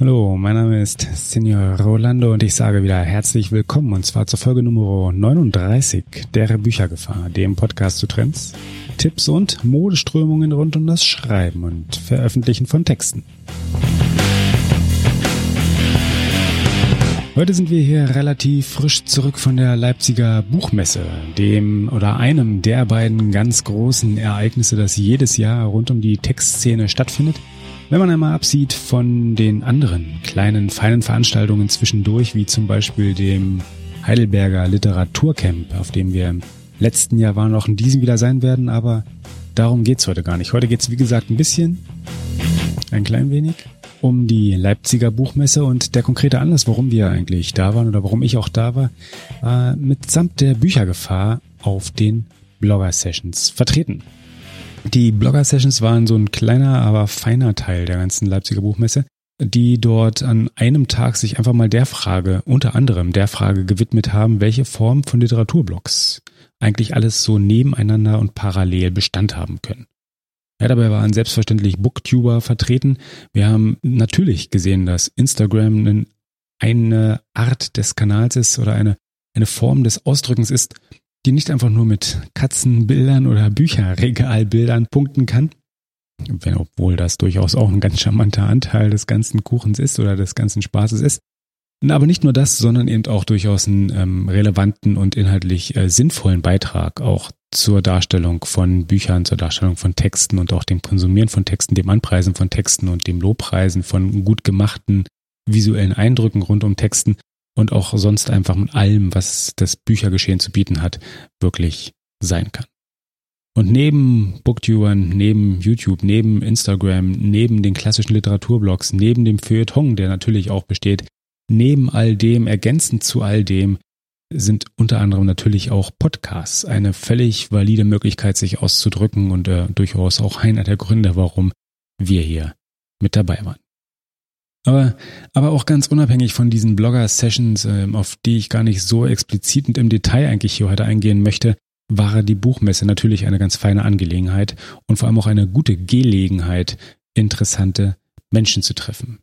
Hallo, mein Name ist Senior Rolando und ich sage wieder herzlich willkommen und zwar zur Folge Nummer 39 der Büchergefahr, dem Podcast zu Trends, Tipps und Modeströmungen rund um das Schreiben und Veröffentlichen von Texten. Heute sind wir hier relativ frisch zurück von der Leipziger Buchmesse, dem oder einem der beiden ganz großen Ereignisse, das jedes Jahr rund um die Textszene stattfindet. Wenn man einmal absieht von den anderen kleinen, feinen Veranstaltungen zwischendurch, wie zum Beispiel dem Heidelberger Literaturcamp, auf dem wir im letzten Jahr waren, auch in diesem wieder sein werden, aber darum geht's heute gar nicht. Heute geht's wie gesagt, ein bisschen, ein klein wenig, um die Leipziger Buchmesse und der konkrete Anlass, warum wir eigentlich da waren oder warum ich auch da war, äh, mitsamt der Büchergefahr auf den Blogger Sessions vertreten. Die Blogger-Sessions waren so ein kleiner, aber feiner Teil der ganzen Leipziger Buchmesse, die dort an einem Tag sich einfach mal der Frage, unter anderem der Frage gewidmet haben, welche Form von Literatуrblogs eigentlich alles so nebeneinander und parallel Bestand haben können. Ja, dabei waren selbstverständlich Booktuber vertreten. Wir haben natürlich gesehen, dass Instagram eine Art des Kanals ist oder eine, eine Form des Ausdrückens ist, die nicht einfach nur mit Katzenbildern oder Bücherregalbildern punkten kann, wenn obwohl das durchaus auch ein ganz charmanter Anteil des ganzen Kuchens ist oder des ganzen Spaßes ist. Aber nicht nur das, sondern eben auch durchaus einen ähm, relevanten und inhaltlich äh, sinnvollen Beitrag auch zur Darstellung von Büchern, zur Darstellung von Texten und auch dem Konsumieren von Texten, dem Anpreisen von Texten und dem Lobpreisen von gut gemachten visuellen Eindrücken rund um Texten und auch sonst einfach mit allem, was das Büchergeschehen zu bieten hat, wirklich sein kann. Und neben Booktubern, neben YouTube, neben Instagram, neben den klassischen Literaturblogs, neben dem Feuilleton, der natürlich auch besteht, neben all dem, ergänzend zu all dem, sind unter anderem natürlich auch Podcasts eine völlig valide Möglichkeit, sich auszudrücken und äh, durchaus auch einer der Gründe, warum wir hier mit dabei waren. Aber, aber auch ganz unabhängig von diesen Blogger-Sessions, ähm, auf die ich gar nicht so explizit und im Detail eigentlich hier heute eingehen möchte, war die Buchmesse natürlich eine ganz feine Angelegenheit und vor allem auch eine gute Gelegenheit, interessante Menschen zu treffen.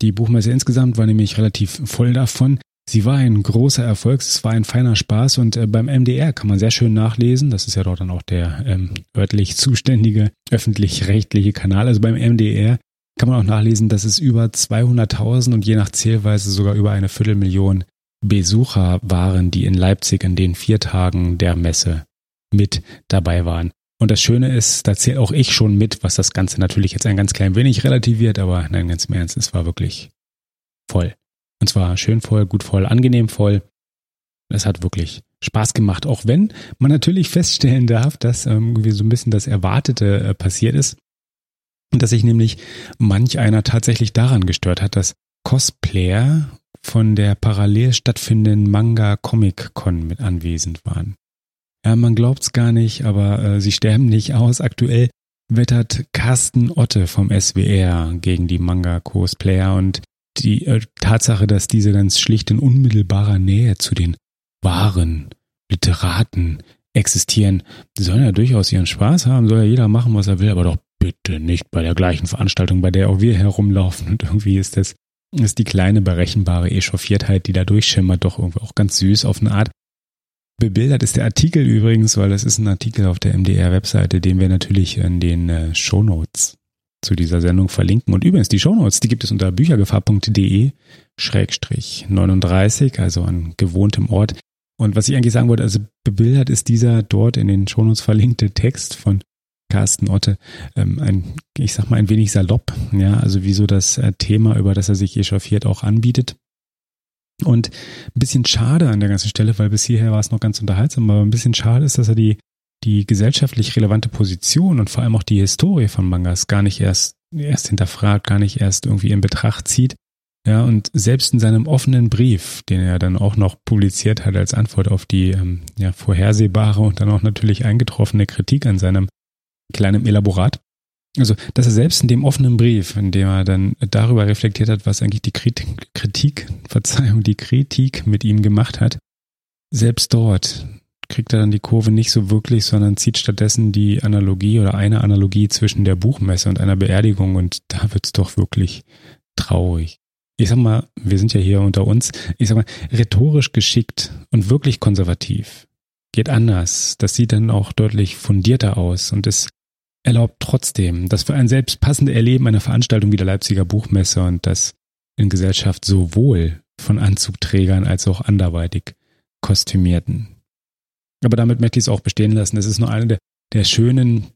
Die Buchmesse insgesamt war nämlich relativ voll davon. Sie war ein großer Erfolg, es war ein feiner Spaß und äh, beim MDR kann man sehr schön nachlesen. Das ist ja dort dann auch der ähm, örtlich zuständige öffentlich-rechtliche Kanal. Also beim MDR kann man auch nachlesen, dass es über 200.000 und je nach Zählweise sogar über eine Viertelmillion Besucher waren, die in Leipzig in den vier Tagen der Messe mit dabei waren. Und das Schöne ist, da zählt auch ich schon mit, was das Ganze natürlich jetzt ein ganz klein wenig relativiert, aber nein, ganz im Ernst, es war wirklich voll. Und zwar schön voll, gut voll, angenehm voll. Es hat wirklich Spaß gemacht, auch wenn man natürlich feststellen darf, dass irgendwie so ein bisschen das Erwartete äh, passiert ist dass sich nämlich manch einer tatsächlich daran gestört hat, dass Cosplayer von der parallel stattfindenden Manga Comic Con mit anwesend waren. Ja, man glaubt's gar nicht, aber äh, sie sterben nicht aus. Aktuell wettert Carsten Otte vom SWR gegen die Manga Cosplayer und die äh, Tatsache, dass diese ganz schlicht in unmittelbarer Nähe zu den wahren Literaten existieren, die sollen ja durchaus ihren Spaß haben, soll ja jeder machen, was er will, aber doch bitte nicht bei der gleichen Veranstaltung, bei der auch wir herumlaufen. Und irgendwie ist das, ist die kleine berechenbare Echauffiertheit, die da durchschimmert, doch irgendwie auch ganz süß auf eine Art. Bebildert ist der Artikel übrigens, weil das ist ein Artikel auf der MDR-Webseite, den wir natürlich in den äh, Shownotes zu dieser Sendung verlinken. Und übrigens, die Shownotes, die gibt es unter büchergefahr.de Schrägstrich 39, also an gewohntem Ort. Und was ich eigentlich sagen wollte, also bebildert ist dieser dort in den Shownotes verlinkte Text von Carsten Otte, ähm, ein, ich sag mal, ein wenig salopp, ja, also wie so das äh, Thema, über das er sich echauffiert, auch anbietet. Und ein bisschen schade an der ganzen Stelle, weil bis hierher war es noch ganz unterhaltsam, aber ein bisschen schade ist, dass er die, die gesellschaftlich relevante Position und vor allem auch die Historie von Mangas gar nicht erst, erst hinterfragt, gar nicht erst irgendwie in Betracht zieht. Ja, und selbst in seinem offenen Brief, den er dann auch noch publiziert hat als Antwort auf die ähm, ja, vorhersehbare und dann auch natürlich eingetroffene Kritik an seinem kleinem Elaborat. Also, dass er selbst in dem offenen Brief, in dem er dann darüber reflektiert hat, was eigentlich die Kritik, Kritik, Verzeihung, die Kritik mit ihm gemacht hat, selbst dort kriegt er dann die Kurve nicht so wirklich, sondern zieht stattdessen die Analogie oder eine Analogie zwischen der Buchmesse und einer Beerdigung und da wird's doch wirklich traurig. Ich sag mal, wir sind ja hier unter uns, ich sag mal, rhetorisch geschickt und wirklich konservativ. Geht anders. Das sieht dann auch deutlich fundierter aus und es erlaubt trotzdem das für ein selbst passende Erleben einer Veranstaltung wie der Leipziger Buchmesse und das in Gesellschaft sowohl von Anzugträgern als auch anderweitig Kostümierten. Aber damit möchte ich es auch bestehen lassen. Es ist nur eine der, der schönen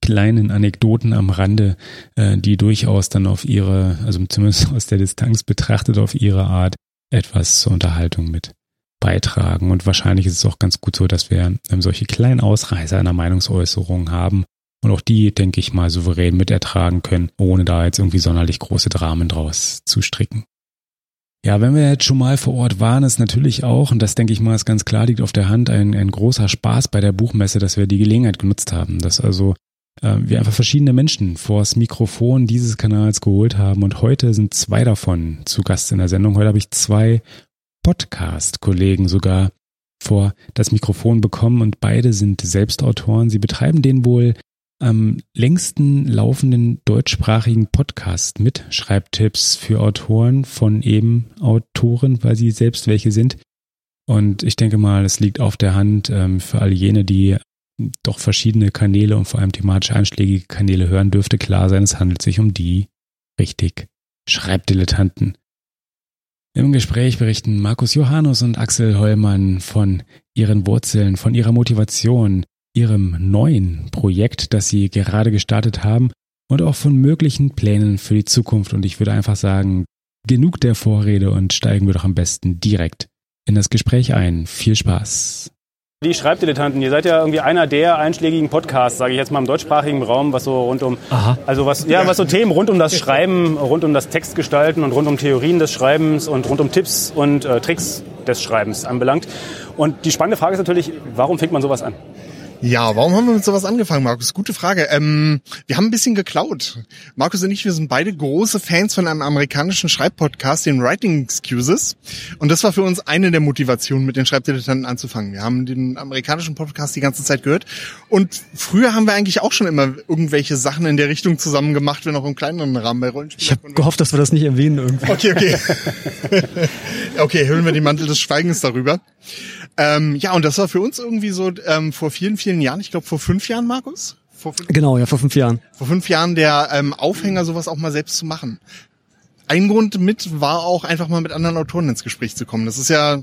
kleinen Anekdoten am Rande, äh, die durchaus dann auf ihre, also zumindest aus der Distanz betrachtet, auf ihre Art etwas zur Unterhaltung mit beitragen. Und wahrscheinlich ist es auch ganz gut so, dass wir ähm, solche kleinen Ausreißer einer Meinungsäußerung haben und auch die, denke ich mal, souverän mit ertragen können, ohne da jetzt irgendwie sonderlich große Dramen draus zu stricken. Ja, wenn wir jetzt schon mal vor Ort waren, ist natürlich auch, und das denke ich mal, ist ganz klar, liegt auf der Hand, ein, ein großer Spaß bei der Buchmesse, dass wir die Gelegenheit genutzt haben, dass also äh, wir einfach verschiedene Menschen vors Mikrofon dieses Kanals geholt haben und heute sind zwei davon zu Gast in der Sendung. Heute habe ich zwei Podcast-Kollegen sogar vor das Mikrofon bekommen und beide sind Selbstautoren. Sie betreiben den wohl am längsten laufenden deutschsprachigen Podcast mit Schreibtipps für Autoren von eben Autoren, weil sie selbst welche sind. Und ich denke mal, es liegt auf der Hand ähm, für all jene, die doch verschiedene Kanäle und vor allem thematisch einschlägige Kanäle hören, dürfte klar sein, es handelt sich um die richtig Schreibdilettanten. Im Gespräch berichten Markus Johannes und Axel Hollmann von ihren Wurzeln, von ihrer Motivation, ihrem neuen Projekt, das sie gerade gestartet haben und auch von möglichen Plänen für die Zukunft. Und ich würde einfach sagen, genug der Vorrede und steigen wir doch am besten direkt in das Gespräch ein. Viel Spaß. Die Schreibdilettanten, ihr seid ja irgendwie einer der einschlägigen Podcasts, sage ich jetzt mal im deutschsprachigen Raum, was so rund um, Aha. also was, ja, was so Themen rund um das Schreiben, rund um das Textgestalten und rund um Theorien des Schreibens und rund um Tipps und äh, Tricks des Schreibens anbelangt. Und die spannende Frage ist natürlich, warum fängt man sowas an? Ja, warum haben wir mit sowas angefangen, Markus? Gute Frage. Ähm, wir haben ein bisschen geklaut. Markus und ich, wir sind beide große Fans von einem amerikanischen Schreibpodcast, den Writing Excuses. Und das war für uns eine der Motivationen, mit den Schreibdilettanten anzufangen. Wir haben den amerikanischen Podcast die ganze Zeit gehört. Und früher haben wir eigentlich auch schon immer irgendwelche Sachen in der Richtung zusammen gemacht, wenn auch im kleineren Rahmen bei Rollenspielen. Ich habe gehofft, dass wir das nicht erwähnen irgendwie. Okay, okay. okay, hüllen wir den Mantel des Schweigens darüber. Ähm, ja, und das war für uns irgendwie so ähm, vor vielen, vielen Jahren, ich glaube vor fünf Jahren, Markus? Vor fünf genau, ja, vor fünf Jahren. Vor fünf Jahren der ähm, Aufhänger, sowas auch mal selbst zu machen. Ein Grund mit war auch einfach mal mit anderen Autoren ins Gespräch zu kommen. Das ist ja,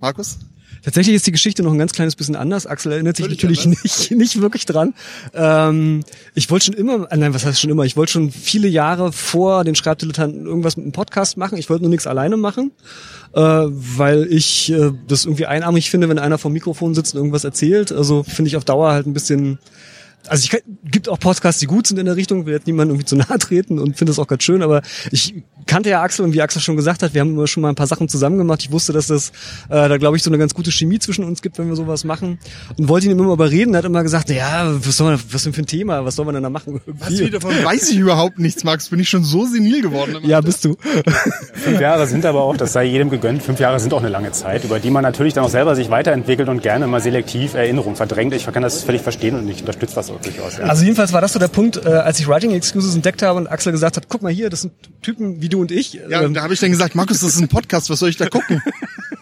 Markus? Tatsächlich ist die Geschichte noch ein ganz kleines bisschen anders. Axel erinnert sich natürlich nicht, nicht wirklich dran. Ähm, ich wollte schon immer, äh, nein, was heißt schon immer? Ich wollte schon viele Jahre vor den Schreibdilettanten irgendwas mit einem Podcast machen. Ich wollte nur nichts alleine machen äh, weil ich äh, das irgendwie einarmig finde, wenn einer vom Mikrofon sitzt und irgendwas erzählt. Also finde ich auf Dauer halt ein bisschen also ich gibt auch Podcasts, die gut sind in der Richtung, will jetzt niemand irgendwie zu nahe treten und finde das auch ganz schön, aber ich kannte ja Axel und wie Axel schon gesagt hat, wir haben schon mal ein paar Sachen zusammen gemacht. Ich wusste, dass das äh, da glaube ich so eine ganz gute Chemie zwischen uns gibt, wenn wir sowas machen und wollte ihn immer überreden, er hat immer gesagt, ja, was soll man was denn für ein Thema, was soll man denn da machen? Was wie davon weiß ich überhaupt nichts, Max, bin ich schon so senil geworden. Ja, bist du. fünf Jahre sind aber auch, das sei jedem gegönnt, fünf Jahre sind auch eine lange Zeit, über die man natürlich dann auch selber sich weiterentwickelt und gerne mal selektiv Erinnerung verdrängt. Ich kann das völlig verstehen und ich unterstütze das auch durchaus. Ja. Also jedenfalls war das so der Punkt, äh, als ich Writing Excuses entdeckt habe und Axel gesagt hat, guck mal hier, das sind Typen wie du und ich. Ja, ähm, da habe ich dann gesagt, Markus, das ist ein Podcast, was soll ich da gucken?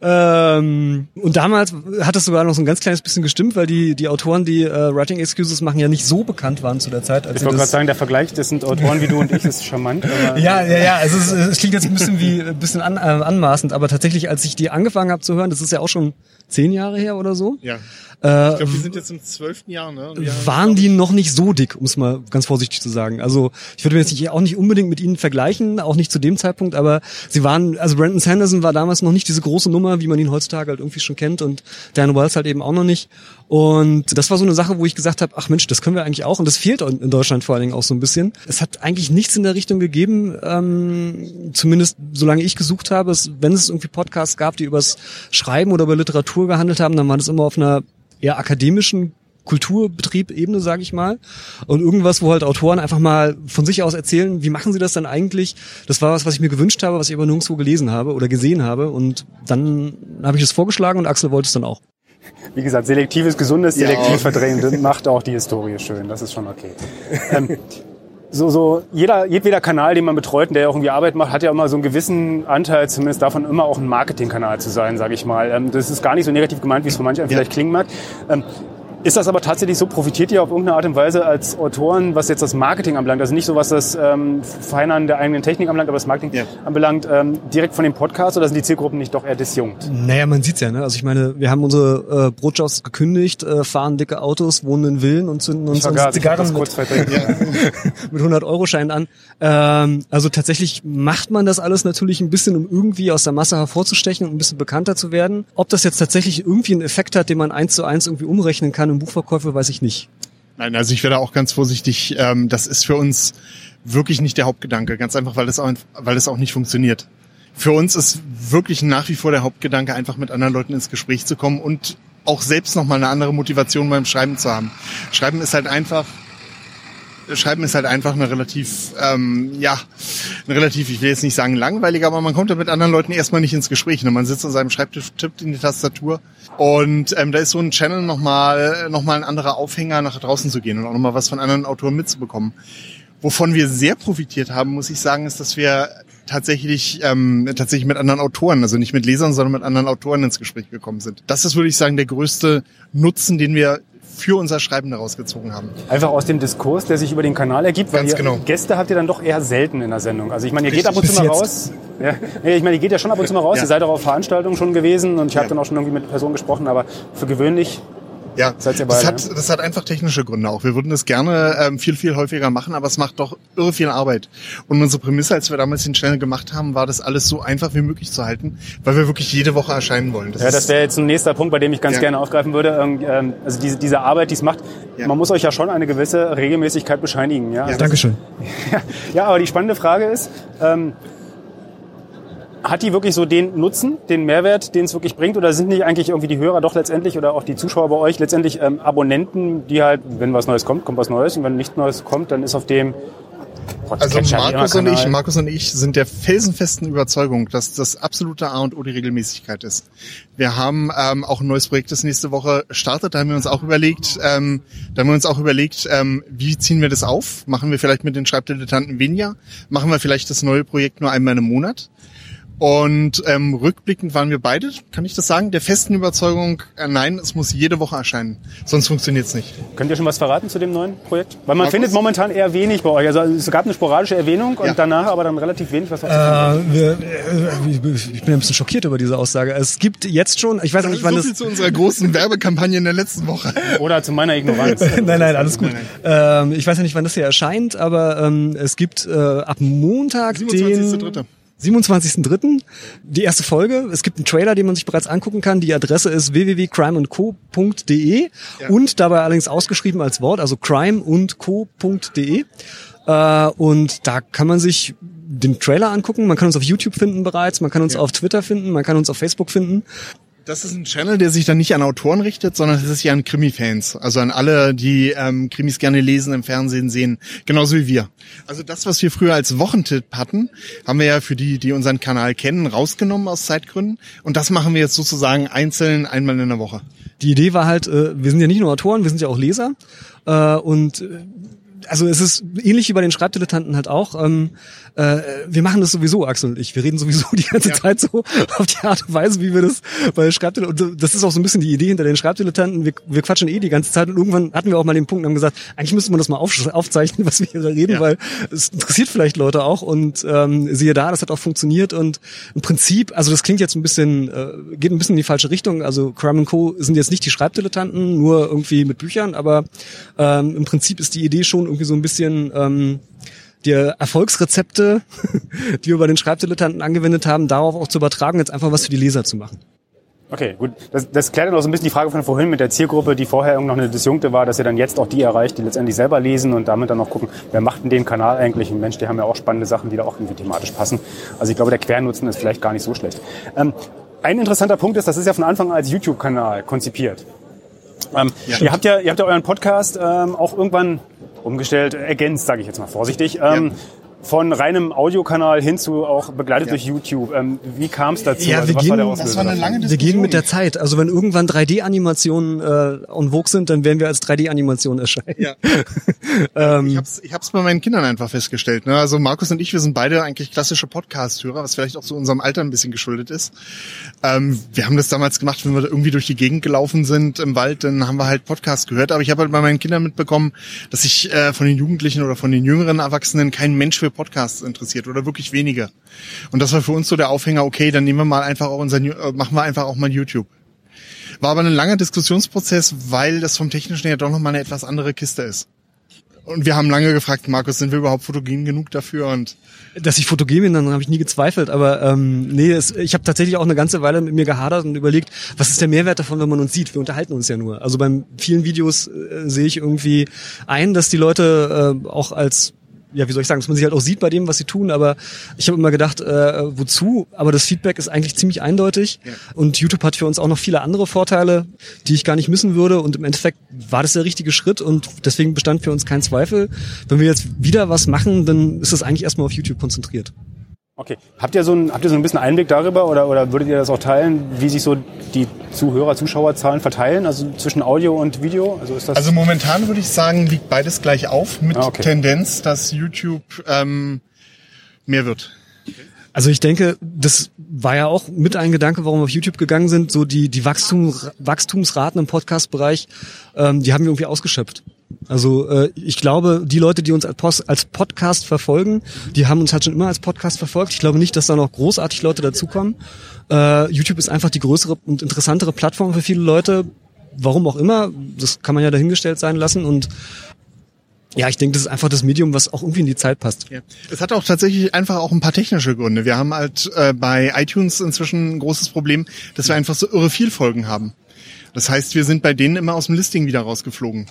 ähm, und damals hat es sogar noch so ein ganz kleines bisschen gestimmt, weil die, die Autoren, die äh, Writing Excuses machen, ja nicht so bekannt waren zu der Zeit. Als ich wollte gerade sagen, der Vergleich, das sind Autoren wie du und ich, ist charmant. ja, ja, ja, also es, es klingt jetzt ein bisschen wie ein bisschen an, äh, anmaßend, aber tatsächlich, als ich die angefangen habe zu hören, das ist ja auch schon zehn Jahre her oder so. Ja. Äh, ich glaube, die sind jetzt im zwölften Jahr, ne? waren die noch nicht so dick, um es mal ganz vorsichtig zu sagen. Also ich würde mir jetzt nicht, auch nicht unbedingt mit ihnen vergleichen, auch nicht zu dem Zeitpunkt, aber sie waren, also Brandon Sanderson war damals noch nicht diese große Nummer, wie man ihn heutzutage halt irgendwie schon kennt und Dan Wells halt eben auch noch nicht. Und das war so eine Sache, wo ich gesagt habe, ach Mensch, das können wir eigentlich auch und das fehlt in Deutschland vor allen Dingen auch so ein bisschen. Es hat eigentlich nichts in der Richtung gegeben, ähm, zumindest solange ich gesucht habe. Es, wenn es irgendwie Podcasts gab, die übers Schreiben oder über Literatur gehandelt haben, dann war das immer auf einer eher akademischen Kulturbetrieb Ebene, sage ich mal. Und irgendwas, wo halt Autoren einfach mal von sich aus erzählen, wie machen sie das dann eigentlich? Das war was, was ich mir gewünscht habe, was ich aber nirgendwo gelesen habe oder gesehen habe. Und dann habe ich es vorgeschlagen und Axel wollte es dann auch. Wie gesagt, selektives, gesundes, selektiv ja. verdrängendes macht auch die Historie schön. Das ist schon okay. ähm, so, so jeder, jedweder Kanal, den man betreut und der ja auch irgendwie Arbeit macht, hat ja immer so einen gewissen Anteil, zumindest davon, immer auch ein Marketingkanal zu sein, sage ich mal. Ähm, das ist gar nicht so negativ gemeint, wie es für manche vielleicht klingen mag. Ist das aber tatsächlich so? Profitiert ihr auf irgendeine Art und Weise als Autoren, was jetzt das Marketing anbelangt? Also nicht so, was das ähm, Feinern der eigenen Technik anbelangt, aber das Marketing ja. anbelangt, ähm, direkt von dem Podcast oder sind die Zielgruppen nicht doch eher disjunkt? Naja, man sieht's ja. Ne? Also ich meine, wir haben unsere äh, Brotjobs gekündigt, äh, fahren dicke Autos, wohnen in Villen und zünden uns, uns Zigarren mit, mit 100-Euro-Scheinen an. Ähm, also tatsächlich macht man das alles natürlich ein bisschen, um irgendwie aus der Masse hervorzustechen und ein bisschen bekannter zu werden. Ob das jetzt tatsächlich irgendwie einen Effekt hat, den man eins zu eins irgendwie umrechnen kann, und Buchverkäufe weiß ich nicht. Nein, also ich werde auch ganz vorsichtig. Ähm, das ist für uns wirklich nicht der Hauptgedanke. Ganz einfach, weil es auch, weil es auch nicht funktioniert. Für uns ist wirklich nach wie vor der Hauptgedanke, einfach mit anderen Leuten ins Gespräch zu kommen und auch selbst nochmal eine andere Motivation beim Schreiben zu haben. Schreiben ist halt einfach Schreiben ist halt einfach eine relativ, ähm, ja, eine relativ, ich will jetzt nicht sagen langweilig, aber man kommt ja mit anderen Leuten erstmal nicht ins Gespräch. Ne? Man sitzt an seinem Schreibtisch, tippt in die Tastatur und ähm, da ist so ein Channel nochmal noch mal ein anderer Aufhänger, nach draußen zu gehen und auch nochmal was von anderen Autoren mitzubekommen. Wovon wir sehr profitiert haben, muss ich sagen, ist, dass wir tatsächlich ähm, tatsächlich mit anderen Autoren, also nicht mit Lesern, sondern mit anderen Autoren ins Gespräch gekommen sind. Das ist, würde ich sagen, der größte Nutzen, den wir für unser Schreiben daraus gezogen haben. Einfach aus dem Diskurs, der sich über den Kanal ergibt, weil ihr genau. Gäste habt ihr dann doch eher selten in der Sendung. Also ich meine, ihr Richtig, geht ab und zu mal raus. Ja, ich meine, ihr geht ja schon ab und zu mal raus. Ja. Ihr seid auch auf Veranstaltungen schon gewesen und ich ja. habe dann auch schon irgendwie mit Personen gesprochen, aber für gewöhnlich ja, das, beide, hat, das hat einfach technische Gründe auch. Wir würden das gerne ähm, viel, viel häufiger machen, aber es macht doch irre viel Arbeit. Und unsere Prämisse, als wir damals den Channel gemacht haben, war das alles so einfach wie möglich zu halten, weil wir wirklich jede Woche erscheinen wollen. Das ja, das wäre jetzt ein nächster Punkt, bei dem ich ganz ja. gerne aufgreifen würde. Ähm, also diese, diese Arbeit, die es macht, ja. man muss euch ja schon eine gewisse Regelmäßigkeit bescheinigen. Ja, ja also Dankeschön. ja, aber die spannende Frage ist, ähm, hat die wirklich so den Nutzen, den Mehrwert, den es wirklich bringt? Oder sind nicht eigentlich irgendwie die Hörer doch letztendlich oder auch die Zuschauer bei euch letztendlich ähm, Abonnenten, die halt, wenn was Neues kommt, kommt was Neues und wenn nichts Neues kommt, dann ist auf dem also Markus und ich, Markus und ich sind der felsenfesten Überzeugung, dass das absolute A und O die Regelmäßigkeit ist. Wir haben ähm, auch ein neues Projekt, das nächste Woche startet. Da haben wir uns auch überlegt, ähm, da haben wir uns auch überlegt, ähm, wie ziehen wir das auf? Machen wir vielleicht mit den Schreibdilettanten weniger? Machen wir vielleicht das neue Projekt nur einmal im Monat? Und ähm, rückblickend waren wir beide, kann ich das sagen, der festen Überzeugung, äh, nein, es muss jede Woche erscheinen. Sonst funktioniert es nicht. Könnt ihr schon was verraten zu dem neuen Projekt? Weil man Markus? findet momentan eher wenig bei euch. Also es gab eine sporadische Erwähnung und ja. danach aber dann relativ wenig. Was äh, wir, äh, ich bin ein bisschen schockiert über diese Aussage. Es gibt jetzt schon, ich weiß nicht, wann so das... zu unserer großen Werbekampagne in der letzten Woche. Oder zu meiner Ignoranz. nein, nein, alles gut. Nein, nein. Ähm, ich weiß ja nicht, wann das hier erscheint, aber ähm, es gibt äh, ab Montag 27. den... 27.03. die erste Folge. Es gibt einen Trailer, den man sich bereits angucken kann. Die Adresse ist www.crimeandco.de ja. und dabei allerdings ausgeschrieben als Wort, also crimeundco.de. Äh, und da kann man sich den Trailer angucken. Man kann uns auf YouTube finden bereits, man kann uns ja. auf Twitter finden, man kann uns auf Facebook finden. Das ist ein Channel, der sich dann nicht an Autoren richtet, sondern das ist ja an Krimi-Fans. Also an alle, die ähm, Krimis gerne lesen, im Fernsehen sehen. Genauso wie wir. Also das, was wir früher als Wochentipp hatten, haben wir ja für die, die unseren Kanal kennen, rausgenommen aus Zeitgründen. Und das machen wir jetzt sozusagen einzeln einmal in der Woche. Die Idee war halt, äh, wir sind ja nicht nur Autoren, wir sind ja auch Leser. Äh, und äh, also es ist ähnlich wie bei den Schreibdilettanten halt auch. Ähm, äh, wir machen das sowieso, Axel und ich. Wir reden sowieso die ganze ja. Zeit so auf die Art und Weise, wie wir das bei Schreibdilettanten. Und das ist auch so ein bisschen die Idee hinter den Schreibdilettanten. Wir, wir quatschen eh die ganze Zeit und irgendwann hatten wir auch mal den Punkt und haben gesagt, eigentlich müsste man das mal auf, aufzeichnen, was wir hier reden, ja. weil es interessiert vielleicht Leute auch. Und ähm, siehe da, das hat auch funktioniert. Und im Prinzip, also das klingt jetzt ein bisschen, äh, geht ein bisschen in die falsche Richtung. Also Crime Co. sind jetzt nicht die Schreibdilettanten, nur irgendwie mit Büchern, aber ähm, im Prinzip ist die Idee schon irgendwie so ein bisschen ähm, die Erfolgsrezepte, die wir bei den Schreibdilettanten angewendet haben, darauf auch zu übertragen, jetzt einfach was für die Leser zu machen. Okay, gut. Das, das klärt dann auch so ein bisschen die Frage von vorhin mit der Zielgruppe, die vorher noch eine Disjunkte war, dass ihr dann jetzt auch die erreicht, die letztendlich selber lesen und damit dann noch gucken, wer macht denn den Kanal eigentlich? Und Mensch, die haben ja auch spannende Sachen, die da auch irgendwie thematisch passen. Also ich glaube, der Quernutzen ist vielleicht gar nicht so schlecht. Ähm, ein interessanter Punkt ist, das ist ja von Anfang an als YouTube-Kanal konzipiert. Ähm, ja. Ihr habt ja, ihr habt ja euren Podcast ähm, auch irgendwann umgestellt, ergänzt, sage ich jetzt mal vorsichtig. Ähm, ja. von reinem Audiokanal hin zu auch begleitet durch YouTube. Ähm, wie kam es dazu? Ja, Also wir was gehen- war der Das war eine lange Wir gehen mit der Zeit. Also wenn irgendwann 3D-Animationen äh, en vogue sind, dann werden wir als 3D-Animation erscheinen. Ja. Ähm, Ich hab's, ich hab's bei meinen Kindern einfach festgestellt. Ne? Also Markus und ich, wir sind beide eigentlich klassische Podcast-Hörer, was vielleicht auch zu unserem Alter ein bisschen geschuldet ist. Ähm, wir haben das damals gemacht, wenn wir irgendwie durch die Gegend gelaufen sind im Wald, dann haben wir halt Podcast gehört. Aber ich habe halt bei meinen Kindern mitbekommen, dass sich äh, von den Jugendlichen oder von den jüngeren Erwachsenen kein Mensch für Podcasts interessiert oder wirklich wenige. Und das war für uns so der Aufhänger, okay, dann nehmen wir mal einfach auch unser, äh, machen wir einfach auch mal YouTube. War aber ein langer Diskussionsprozess, weil das vom Technischen her doch nochmal eine etwas andere Kiste ist. Und wir haben lange gefragt, Markus, sind wir überhaupt fotogen genug dafür? Und dass ich fotogen bin, dann habe ich nie gezweifelt. Aber ähm, nee, es, ich habe tatsächlich auch eine ganze Weile mit mir gehadert und überlegt, was ist der Mehrwert davon, wenn man uns sieht? Wir unterhalten uns ja nur. Also beim vielen Videos äh, sehe ich irgendwie ein, dass die Leute äh, auch als ja, wie soll ich sagen, dass man sich halt auch sieht bei dem, was sie tun, aber ich habe immer gedacht, äh, wozu? Aber das Feedback ist eigentlich ziemlich eindeutig Ja. und YouTube hat für uns auch noch viele andere Vorteile, die ich gar nicht missen würde und im Endeffekt war das der richtige Schritt und deswegen bestand für uns kein Zweifel. Wenn wir jetzt wieder was machen, dann ist das eigentlich erstmal auf YouTube konzentriert. Okay. Habt ihr so ein, habt ihr so ein bisschen Einblick darüber oder, oder würdet ihr das auch teilen, wie sich so die Zuhörer, Zuschauerzahlen verteilen, also zwischen Audio und Video? Also ist das also momentan würde ich sagen, liegt beides gleich auf mit Ah, okay. Tendenz, dass YouTube ähm, mehr wird. Also ich denke, das war ja auch mit ein Gedanke, warum wir auf YouTube gegangen sind. So die, die Wachstum, Wachstumsraten im Podcast-Bereich, ähm, die haben wir irgendwie ausgeschöpft. Also äh, ich glaube, die Leute, die uns als, als Podcast verfolgen, die haben uns halt schon immer als Podcast verfolgt. Ich glaube nicht, dass da noch großartig Leute dazukommen. Äh, YouTube ist einfach die größere und interessantere Plattform für viele Leute. Warum auch immer, das kann man ja dahingestellt sein lassen. Und ja, ich denke, das ist einfach das Medium, was auch irgendwie in die Zeit passt. Ja. Es hat auch tatsächlich einfach auch ein paar technische Gründe. Wir haben halt äh, bei iTunes inzwischen ein großes Problem, dass wir einfach so irre viel Folgen haben. Das heißt, wir sind bei denen immer aus dem Listing wieder rausgeflogen.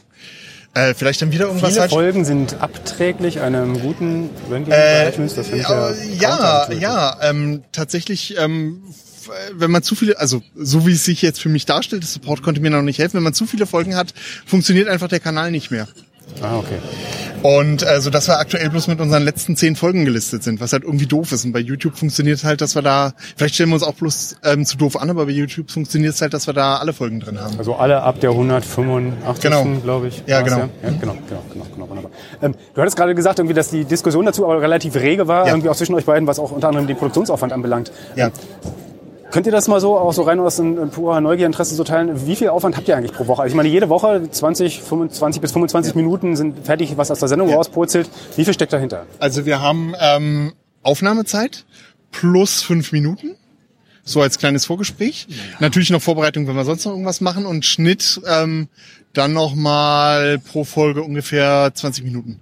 Äh, vielleicht dann wieder irgendwas Viele Folgen sind abträglich einem guten Ranking Äh, iTunes. Das finde ich ja, ja, ja, ähm, tatsächlich, ähm, f- wenn man zu viele, also so wie es sich jetzt für mich darstellt, das Support konnte mir noch nicht helfen, wenn man zu viele Folgen hat, funktioniert einfach der Kanal nicht mehr. Ah, okay. Und also, dass wir aktuell bloß mit unseren letzten zehn Folgen gelistet sind, was halt irgendwie doof ist. Und bei YouTube funktioniert halt, dass wir da, vielleicht stellen wir uns auch bloß ähm, zu doof an, aber bei YouTube funktioniert es halt, dass wir da alle Folgen drin haben. Also alle ab der 185. Genau. glaube ich. Ja, genau. Ja, genau, genau, genau, genau, wunderbar. Ähm, du hattest gerade gesagt, irgendwie, dass die Diskussion dazu aber relativ rege war, Ja. irgendwie auch zwischen euch beiden, was auch unter anderem den Produktionsaufwand anbelangt. Ja. Könnt ihr das mal so, auch so rein aus purer Neugiereinteresse so teilen? Wie viel Aufwand habt ihr eigentlich pro Woche? Also ich meine, jede Woche 20, 25 bis 25 Minuten sind fertig, was aus der Sendung Ja. rauspurzelt. Wie viel steckt dahinter? Also wir haben ähm, Aufnahmezeit plus fünf Minuten. So als kleines Vorgespräch. Natürlich noch Vorbereitung, wenn wir sonst noch irgendwas machen. Und Schnitt ähm, dann noch mal pro Folge ungefähr 20 Minuten.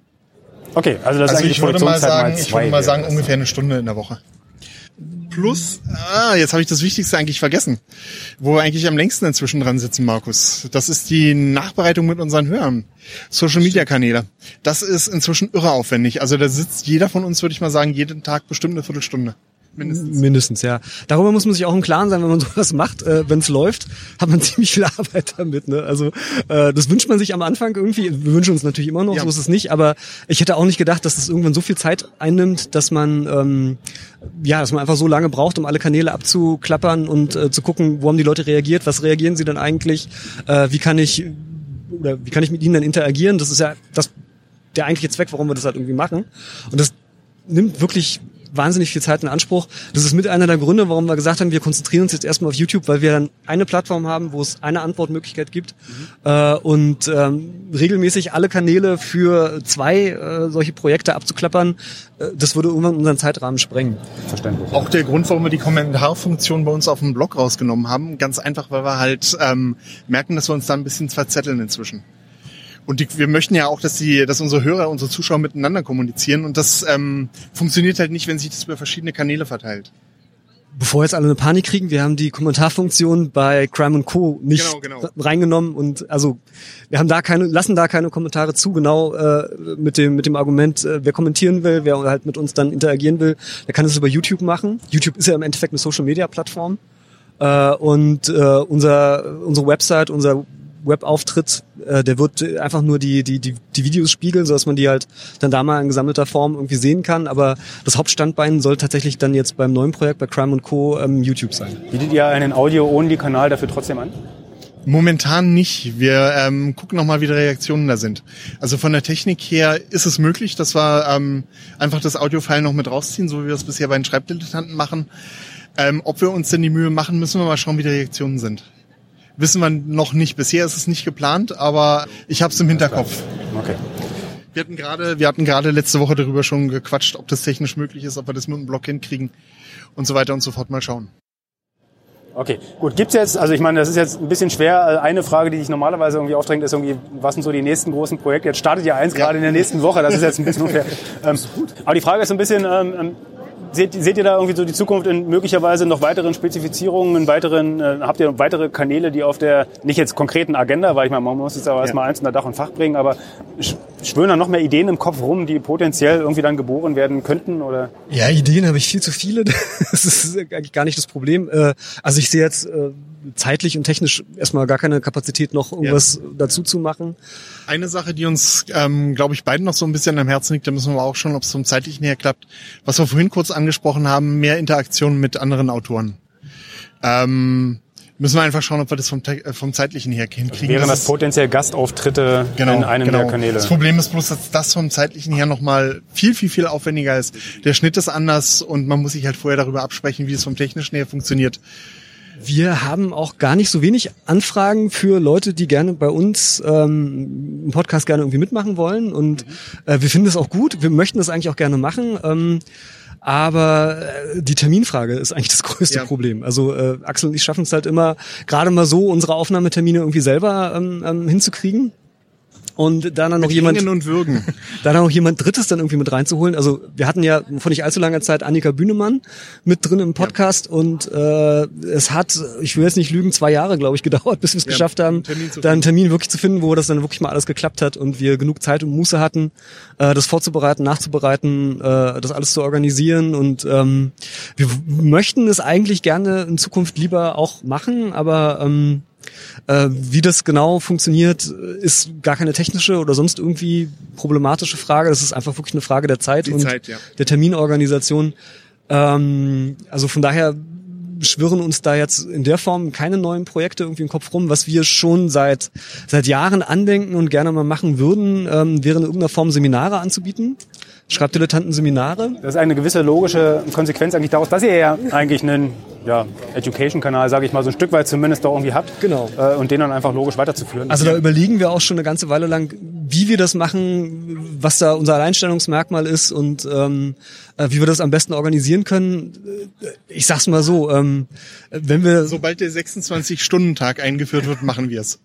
Okay, also das ist Also eigentlich ich würde mal sagen, ich würde mal sagen ungefähr eine Stunde in der Woche. Plus, ah, jetzt habe ich das Wichtigste eigentlich vergessen, wo wir eigentlich am längsten inzwischen dran sitzen, Markus. Das ist die Nachbereitung mit unseren Hörern. Social Media Kanäle. Das ist inzwischen irre aufwendig. Also da sitzt jeder von uns, würde ich mal sagen, jeden Tag bestimmt eine Viertelstunde. Mindestens. Mindestens, ja. Darüber muss man sich auch im Klaren sein, wenn man sowas macht. Äh, wenn es läuft, hat man ziemlich viel Arbeit damit. Ne? Also äh, das wünscht man sich am Anfang irgendwie. Wir wünschen uns natürlich immer noch, Ja. so ist es nicht. Aber ich hätte auch nicht gedacht, dass das irgendwann so viel Zeit einnimmt, dass man ähm, ja, dass man einfach so lange braucht, um alle Kanäle abzuklappern und äh, zu gucken, wo haben die Leute reagiert, was reagieren sie denn eigentlich, äh, wie kann ich oder wie kann ich mit ihnen dann interagieren? Das ist ja das der eigentliche Zweck, warum wir das halt irgendwie machen. Und das nimmt wirklich wahnsinnig viel Zeit in Anspruch. Das ist mit einer der Gründe, warum wir gesagt haben, wir konzentrieren uns jetzt erstmal auf YouTube, weil wir dann eine Plattform haben, wo es eine Antwortmöglichkeit gibt äh, und ähm, regelmäßig alle Kanäle für zwei äh, solche Projekte abzuklappern, äh, das würde irgendwann unseren Zeitrahmen sprengen. Verständlich. Auch der Grund, warum wir die Kommentarfunktion bei uns auf dem Blog rausgenommen haben, ganz einfach, weil wir halt ähm, merken, dass wir uns da ein bisschen verzetteln inzwischen. Und die, wir möchten ja auch, dass die, dass unsere Hörer, unsere Zuschauer miteinander kommunizieren und das ähm, funktioniert halt nicht, wenn sich das über verschiedene Kanäle verteilt. Bevor jetzt alle eine Panik kriegen, wir haben die Kommentarfunktion bei Crime Co. nicht Genau, genau. reingenommen und also wir haben da keine, lassen da keine Kommentare zu, genau äh, mit dem mit dem Argument, äh, wer kommentieren will, wer halt mit uns dann interagieren will, der kann das über YouTube machen. YouTube ist ja im Endeffekt eine Social Media Plattform äh, und äh, unser unsere Website, unser Webauftritt, äh, der wird einfach nur die, die, die, die Videos spiegeln, sodass man die halt dann da mal in gesammelter Form irgendwie sehen kann. Aber das Hauptstandbein soll tatsächlich dann jetzt beim neuen Projekt bei Crime Co. Ähm, YouTube sein. Bietet ihr einen Audio-Only-Kanal dafür trotzdem an? Momentan nicht. Wir ähm, gucken noch mal, wie die Reaktionen da sind. Also von der Technik her ist es möglich, dass wir ähm, einfach das Audiofile noch mit rausziehen, so wie wir es bisher bei den Schreibdilettanten machen. Ähm, ob wir uns denn die Mühe machen, müssen wir mal schauen, wie die Reaktionen sind. Wissen wir noch nicht. Bisher ist es nicht geplant, aber ich habe es im Hinterkopf. Okay. Wir hatten gerade, wir hatten gerade letzte Woche darüber schon gequatscht, ob das technisch möglich ist, ob wir das mit einem Blog hinkriegen und so weiter und so fort. Mal schauen. Okay, gut. Gibt's jetzt, also ich meine, das ist jetzt ein bisschen schwer. Eine Frage, die sich normalerweise irgendwie aufdrängt, ist irgendwie, was sind so die nächsten großen Projekte? Jetzt startet ja eins ja. gerade in der nächsten Woche. Das ist jetzt ein bisschen unfair. ähm, aber die Frage ist so ein bisschen, ähm, ähm Seht, seht ihr da irgendwie so die Zukunft in möglicherweise noch weiteren Spezifizierungen, in weiteren, äh, habt ihr weitere Kanäle, die auf der, nicht jetzt konkreten Agenda, weil ich meine, man muss jetzt aber ja. erstmal eins unter Dach und Fach bringen, aber schwören da noch mehr Ideen im Kopf rum, die potenziell irgendwie dann geboren werden könnten, oder? Ja, Ideen habe ich viel zu viele. Das ist eigentlich gar nicht das Problem. Äh, also ich sehe jetzt äh, zeitlich und technisch erstmal gar keine Kapazität noch irgendwas ja. dazu zu machen. Eine Sache, die uns, ähm, glaube ich, beiden noch so ein bisschen am Herzen liegt, da müssen wir auch schon, ob es vom zeitlichen her klappt, was wir vorhin kurz angesprochen haben, mehr Interaktion mit anderen Autoren. Ähm, müssen wir einfach schauen, ob wir das vom, äh, vom zeitlichen her hinkriegen. Also wären das, das potenziell Gastauftritte genau, in einem genau. der Kanäle? Das Problem ist bloß, dass das vom zeitlichen her nochmal viel, viel, viel aufwendiger ist. Der Schnitt ist anders und man muss sich halt vorher darüber absprechen, wie es vom technischen her funktioniert. Wir haben auch gar nicht so wenig Anfragen für Leute, die gerne bei uns ähm, im Podcast gerne irgendwie mitmachen wollen. Und äh, wir finden es auch gut. Wir möchten das eigentlich auch gerne machen. Ähm, aber äh, die Terminfrage ist eigentlich das größte ja. Problem. Also äh, Axel und ich schaffen es halt immer, gerade mal so unsere Aufnahmetermine irgendwie selber ähm, ähm, hinzukriegen und dann noch jemand und Würgen. dann noch jemand Drittes dann irgendwie mit reinzuholen. Also wir hatten ja vor nicht allzu langer Zeit Annika Bühnemann mit drin im Podcast ja. und äh, es hat, ich will jetzt nicht lügen, zwei Jahre glaube ich gedauert, bis wir es ja, geschafft haben, einen da einen Termin wirklich zu finden, wo das dann wirklich mal alles geklappt hat und wir genug Zeit und Muße hatten, äh, das vorzubereiten, nachzubereiten, äh, das alles zu organisieren und ähm, wir möchten es eigentlich gerne in Zukunft lieber auch machen, aber ähm, äh, wie das genau funktioniert, ist gar keine technische oder sonst irgendwie problematische Frage. Das ist einfach wirklich eine Frage der Zeit Die und Zeit, ja. der Terminorganisation. Ähm, also von daher schwirren uns da jetzt in der Form keine neuen Projekte irgendwie im Kopf rum. Was wir schon seit seit Jahren andenken und gerne mal machen würden, ähm, wäre in irgendeiner Form Seminare anzubieten. Schreibdilettanten-Seminare. Das ist eine gewisse logische Konsequenz eigentlich daraus, dass ihr ja eigentlich einen ja, Education-Kanal, sage ich mal, so ein Stück weit zumindest da irgendwie habt. Genau. Äh, und den dann einfach logisch weiterzuführen. Also da überlegen wir auch schon eine ganze Weile lang, wie wir das machen, was da unser Alleinstellungsmerkmal ist und ähm, äh, wie wir das am besten organisieren können. Ich sag's mal so, ähm, wenn wir... Sobald der 26-Stunden-Tag eingeführt wird, machen wir es.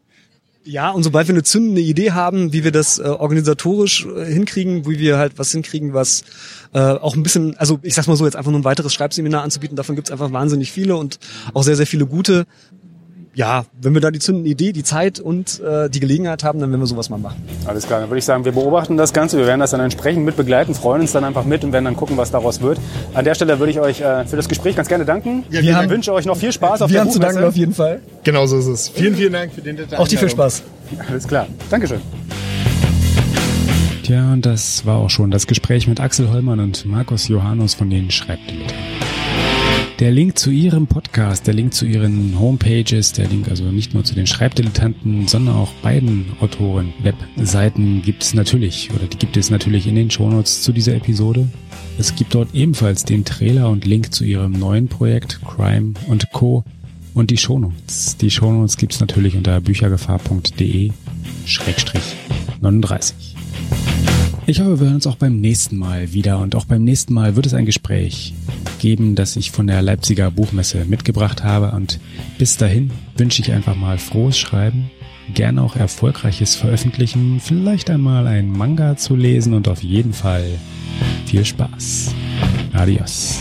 Ja, und sobald wir eine zündende Idee haben, wie wir das äh, organisatorisch äh, hinkriegen, wie wir halt was hinkriegen, was äh, auch ein bisschen, also ich sag's mal so, jetzt einfach nur ein weiteres Schreibseminar anzubieten, davon gibt's einfach wahnsinnig viele und auch sehr, sehr viele gute ja, wenn wir da die zündende Idee, die Zeit und äh, die Gelegenheit haben, dann werden wir sowas mal machen. Alles klar, dann würde ich sagen, wir beobachten das Ganze, wir werden das dann entsprechend mit begleiten, freuen uns dann einfach mit und werden dann gucken, was daraus wird. An der Stelle würde ich euch äh, für das Gespräch ganz gerne danken. Ja, wir ich wünsche euch noch viel Spaß auf wir der Wir haben zu danken auf jeden Fall. Genau so ist es. Vielen, vielen Dank für den Detail. Auch dir viel Spaß. Alles klar. Dankeschön. Tja, und das war auch schon das Gespräch mit Axel Hollmann und Markus Johannes von den Schreibdilettanten. Der Link zu ihrem Podcast, der Link zu ihren Homepages, der Link also nicht nur zu den Schreibdilettanten, sondern auch beiden Autoren Webseiten gibt es natürlich oder die gibt es natürlich in den Shownotes zu dieser Episode. Es gibt dort ebenfalls den Trailer und Link zu ihrem neuen Projekt Crime und Co. und die Shownotes. Die Shownotes gibt es natürlich unter büchergefahr.de 39. Ich hoffe, wir hören uns auch beim nächsten Mal wieder und auch beim nächsten Mal wird es ein Gespräch geben, das ich von der Leipziger Buchmesse mitgebracht habe und bis dahin wünsche ich einfach mal frohes Schreiben, gerne auch erfolgreiches Veröffentlichen, vielleicht einmal ein Manga zu lesen und auf jeden Fall viel Spaß. Adios.